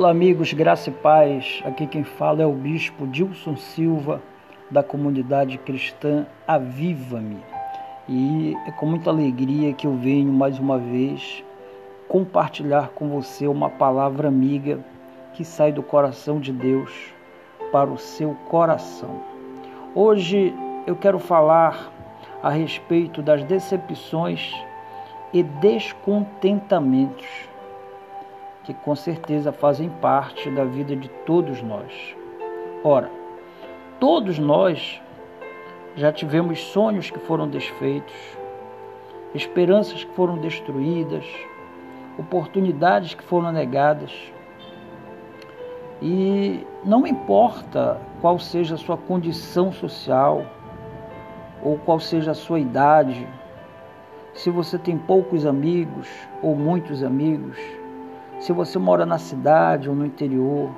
Olá, amigos, graça e paz. Aqui quem fala é o bispo Dilson Silva, da comunidade cristã Aviva-me. E é com muita alegria que eu venho mais uma vez compartilhar com você uma palavra amiga que sai do coração de Deus para o seu coração. Hoje eu quero falar a respeito das decepções e descontentamentos que com certeza fazem parte da vida de todos nós. Ora, todos nós já tivemos sonhos que foram desfeitos, esperanças que foram destruídas, oportunidades que foram negadas. E não importa qual seja a sua condição social ou qual seja a sua idade, se você tem poucos amigos ou muitos amigos, se você mora na cidade ou no interior,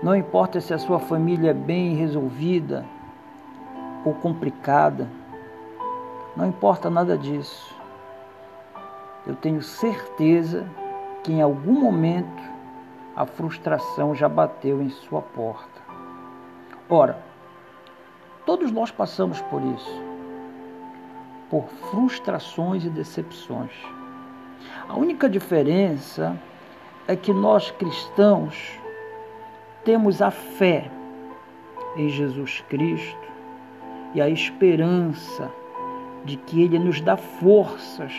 não importa se a sua família é bem resolvida ou complicada, não importa nada disso. Eu tenho certeza que em algum momento a frustração já bateu em sua porta. Ora, todos nós passamos por isso, por frustrações e decepções. A única diferença é que nós cristãos temos a fé em Jesus Cristo e a esperança de que Ele nos dá forças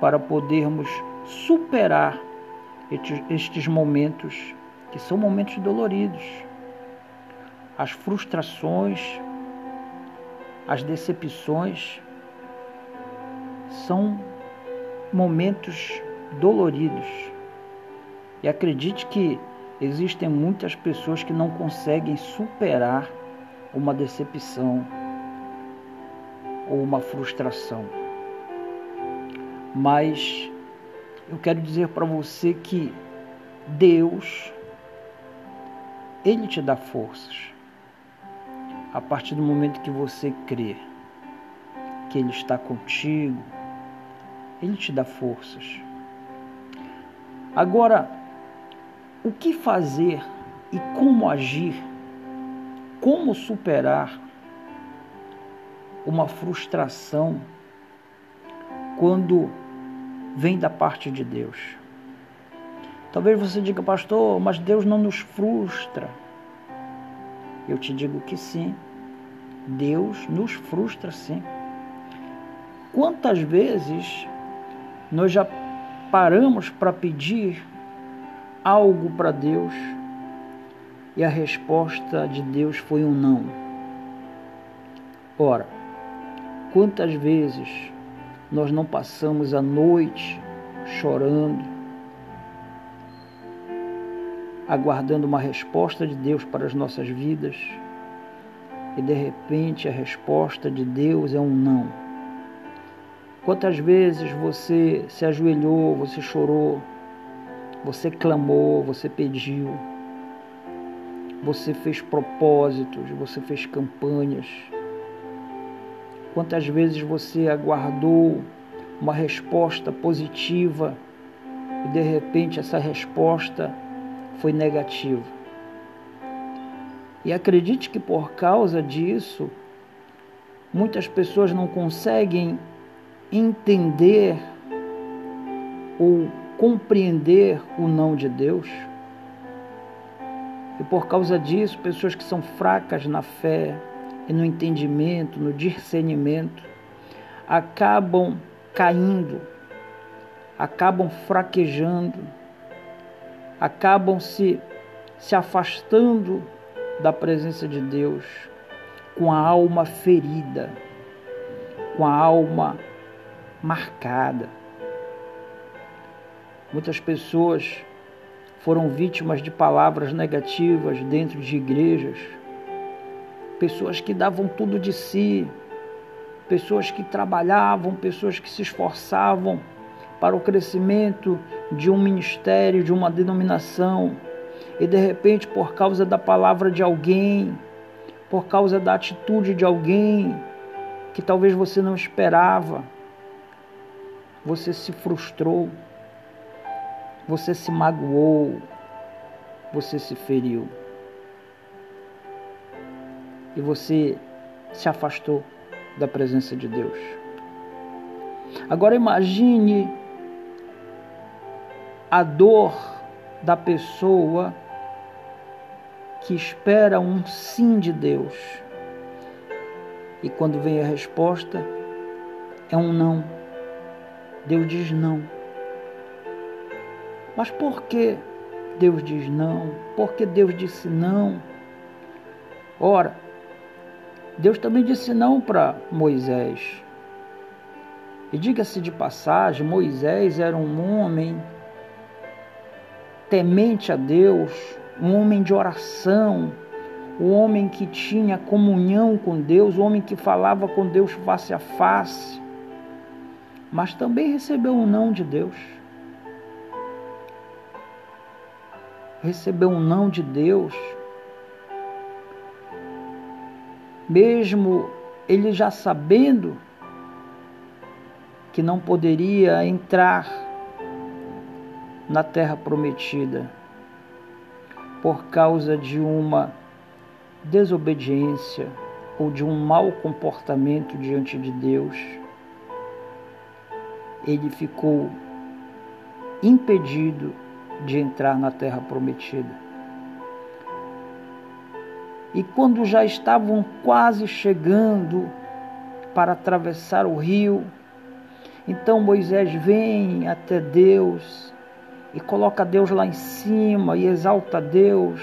para podermos superar estes momentos que são momentos doloridos. As frustrações, as decepções são momentos doloridos e acredite que existem muitas pessoas que não conseguem superar uma decepção ou uma frustração. Mas eu quero dizer para você que Deus, Ele te dá forças. A partir do momento que você crê que Ele está contigo, Ele te dá forças. Agora, o que fazer e como agir, como superar uma frustração quando vem da parte de Deus. Talvez você diga, pastor, mas Deus não nos frustra. Eu te digo que sim, Deus nos frustra sim. Quantas vezes nós já paramos para pedir algo para Deus e a resposta de Deus foi um não. Ora, quantas vezes nós não passamos a noite chorando, aguardando uma resposta de Deus para as nossas vidas e de repente a resposta de Deus é um não. Quantas vezes você se ajoelhou, você chorou, você clamou, você pediu, você fez propósitos, você fez campanhas. Quantas vezes você aguardou uma resposta positiva e de repente essa resposta foi negativa? E acredite que por causa disso, muitas pessoas não conseguem entender ou compreender o não de Deus. E por causa disso, pessoas que são fracas na fé e no entendimento, no discernimento, acabam caindo, acabam fraquejando, acabam se, se afastando da presença de Deus com a alma ferida, com a alma marcada. Muitas pessoas foram vítimas de palavras negativas dentro de igrejas, pessoas que davam tudo de si, pessoas que trabalhavam, pessoas que se esforçavam para o crescimento de um ministério, de uma denominação, e de repente, por causa da palavra de alguém, por causa da atitude de alguém que talvez você não esperava, você se frustrou você se magoou, você se feriu. E você se afastou da presença de Deus. Agora imagine a dor da pessoa que espera um sim de Deus. E quando vem a resposta, é um não. Deus diz não. Mas por que Deus diz não? Por que Deus disse não? Ora, Deus também disse não para Moisés. E diga-se de passagem, Moisés era um homem temente a Deus, um homem de oração, um homem que tinha comunhão com Deus, um homem que falava com Deus face a face, mas também recebeu um não de Deus. Recebeu um não de Deus, mesmo ele já sabendo que não poderia entrar na terra prometida por causa de uma desobediência ou de um mau comportamento diante de Deus, ele ficou impedido de entrar na terra prometida. E quando já estavam quase chegando para atravessar o rio, então Moisés vem até Deus e coloca Deus lá em cima e exalta Deus,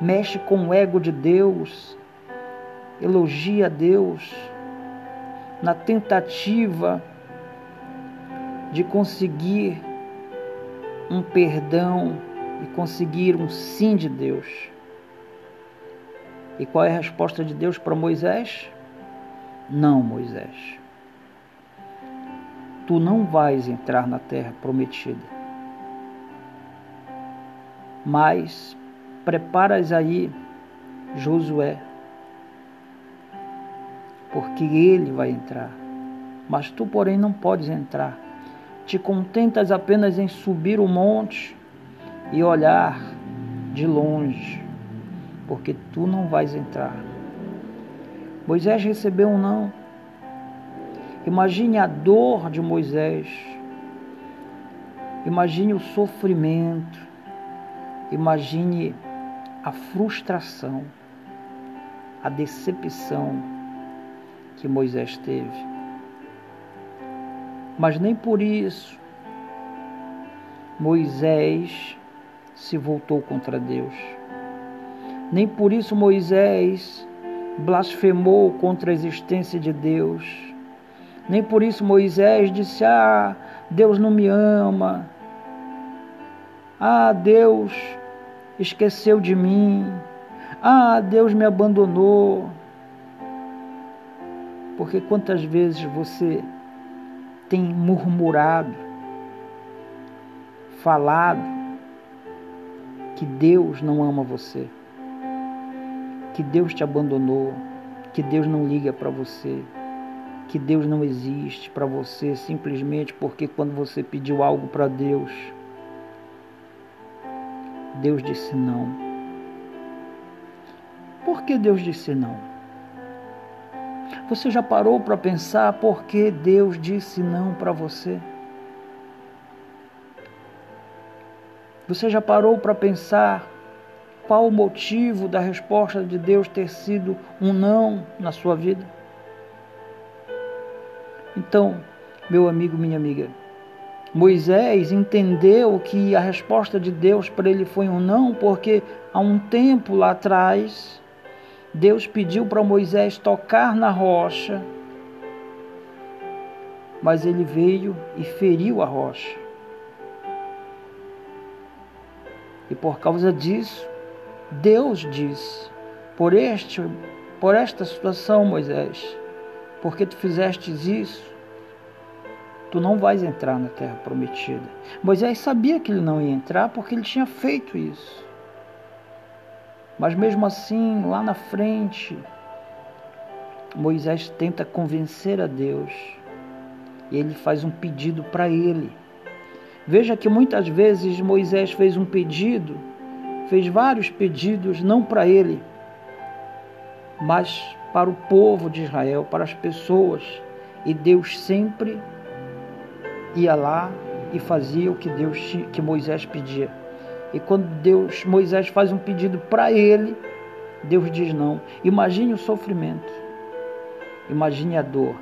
mexe com o ego de Deus, elogia Deus, na tentativa de conseguir um perdão e conseguir um sim de Deus. E qual é a resposta de Deus para Moisés? Não, Moisés. Tu não vais entrar na terra prometida mas preparas aí Josué, porque ele vai entrar. Mas tu, porém, não podes entrar. Te contentas apenas em subir o monte e olhar de longe, porque tu não vais entrar. Moisés recebeu um não. Imagine a dor de Moisés. Imagine o sofrimento Imagine a frustração, a decepção que Moisés teve. Mas nem por isso Moisés se voltou contra Deus. Nem por isso Moisés blasfemou contra a existência de Deus. Nem por isso Moisés disse: Ah, Deus não me ama. Ah, Deus esqueceu de mim. Ah, Deus me abandonou. Porque quantas vezes você tem murmurado, falado que Deus não ama você, que Deus te abandonou, que Deus não liga para você, que Deus não existe para você simplesmente porque quando você pediu algo para Deus, Deus disse não. Por que Deus disse não? Você já parou para pensar por que Deus disse não para você? Você já parou para pensar qual o motivo da resposta de Deus ter sido um não na sua vida? Então, meu amigo, minha amiga, Moisés entendeu que a resposta de Deus para ele foi um não, porque há um tempo lá atrás, Deus pediu para Moisés tocar na rocha, mas ele veio e feriu a rocha. E por causa disso, Deus disse: por este, por esta situação, Moisés, porque tu fizestes isso, tu não vais entrar na terra prometida. Moisés sabia que ele não ia entrar porque ele tinha feito isso. Mas mesmo assim, lá na frente, Moisés tenta convencer a Deus. E ele faz um pedido para ele. Veja que muitas vezes Moisés fez um pedido fez vários pedidos, não para ele, mas para o povo de Israel, para as pessoas. E Deus sempre ia lá e fazia o que Deus que Moisés pedia. E quando Deus, Moisés faz um pedido para ele, Deus diz não. Imagine o sofrimento. Imagine a dor.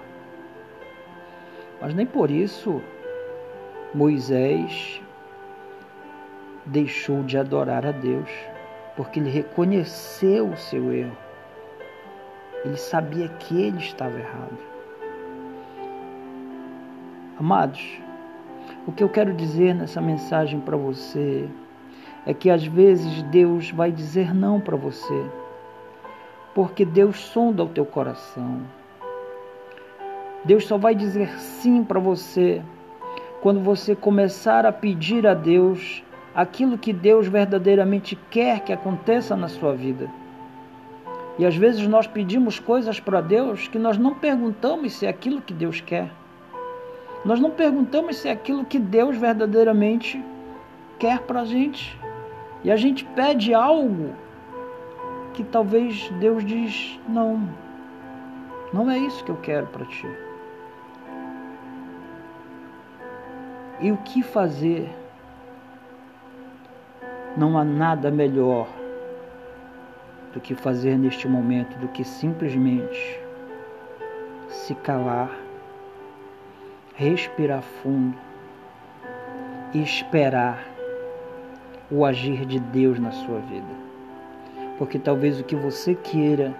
Mas nem por isso Moisés deixou de adorar a Deus, porque ele reconheceu o seu erro. Ele sabia que ele estava errado. Amados, o que eu quero dizer nessa mensagem para você é que às vezes Deus vai dizer não para você, porque Deus sonda o teu coração. Deus só vai dizer sim para você quando você começar a pedir a Deus aquilo que Deus verdadeiramente quer que aconteça na sua vida. E às vezes nós pedimos coisas para Deus que nós não perguntamos se é aquilo que Deus quer. Nós não perguntamos se é aquilo que Deus verdadeiramente quer para a gente. E a gente pede algo que talvez Deus diz: não, não é isso que eu quero para ti. E o que fazer? Não há nada melhor do que fazer neste momento do que simplesmente se calar, respirar fundo e esperar o agir de Deus na sua vida. Porque talvez o que você queira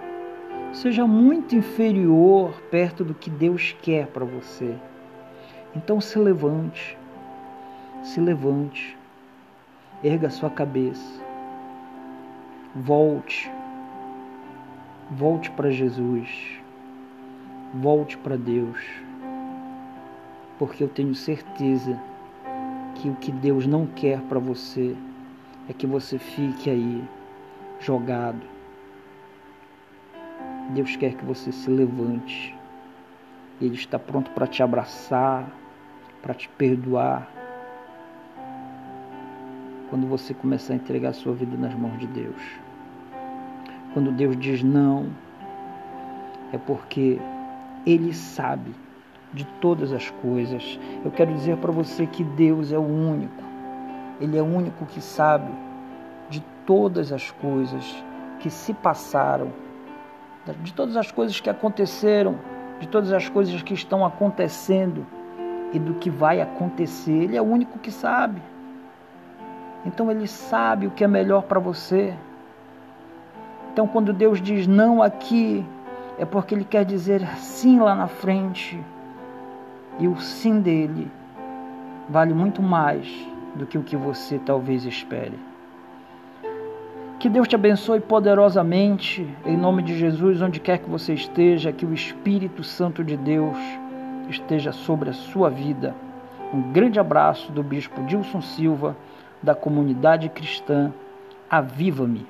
seja muito inferior perto do que Deus quer para você. Então se levante, se levante, erga sua cabeça, volte, volte para Jesus, volte para Deus, porque eu tenho certeza que o que Deus não quer para você é que você fique aí jogado. Deus quer que você se levante. Ele está pronto para te abraçar, para te perdoar, quando você começar a entregar a sua vida nas mãos de Deus. Quando Deus diz não, é porque Ele sabe de todas as coisas. Eu quero dizer para você que Deus é o único, Ele é o único que sabe de todas as coisas que se passaram, de todas as coisas que aconteceram, de todas as coisas que estão acontecendo e do que vai acontecer. Ele é o único que sabe. Então ele sabe o que é melhor para você. Então quando Deus diz não aqui, é porque ele quer dizer sim lá na frente. E o sim dele vale muito mais do que o que você talvez espere. Que Deus te abençoe poderosamente, em nome de Jesus, onde quer que você esteja, que o Espírito Santo de Deus esteja sobre a sua vida. Um grande abraço do Bispo Dilson Silva da comunidade cristã Aviva-me.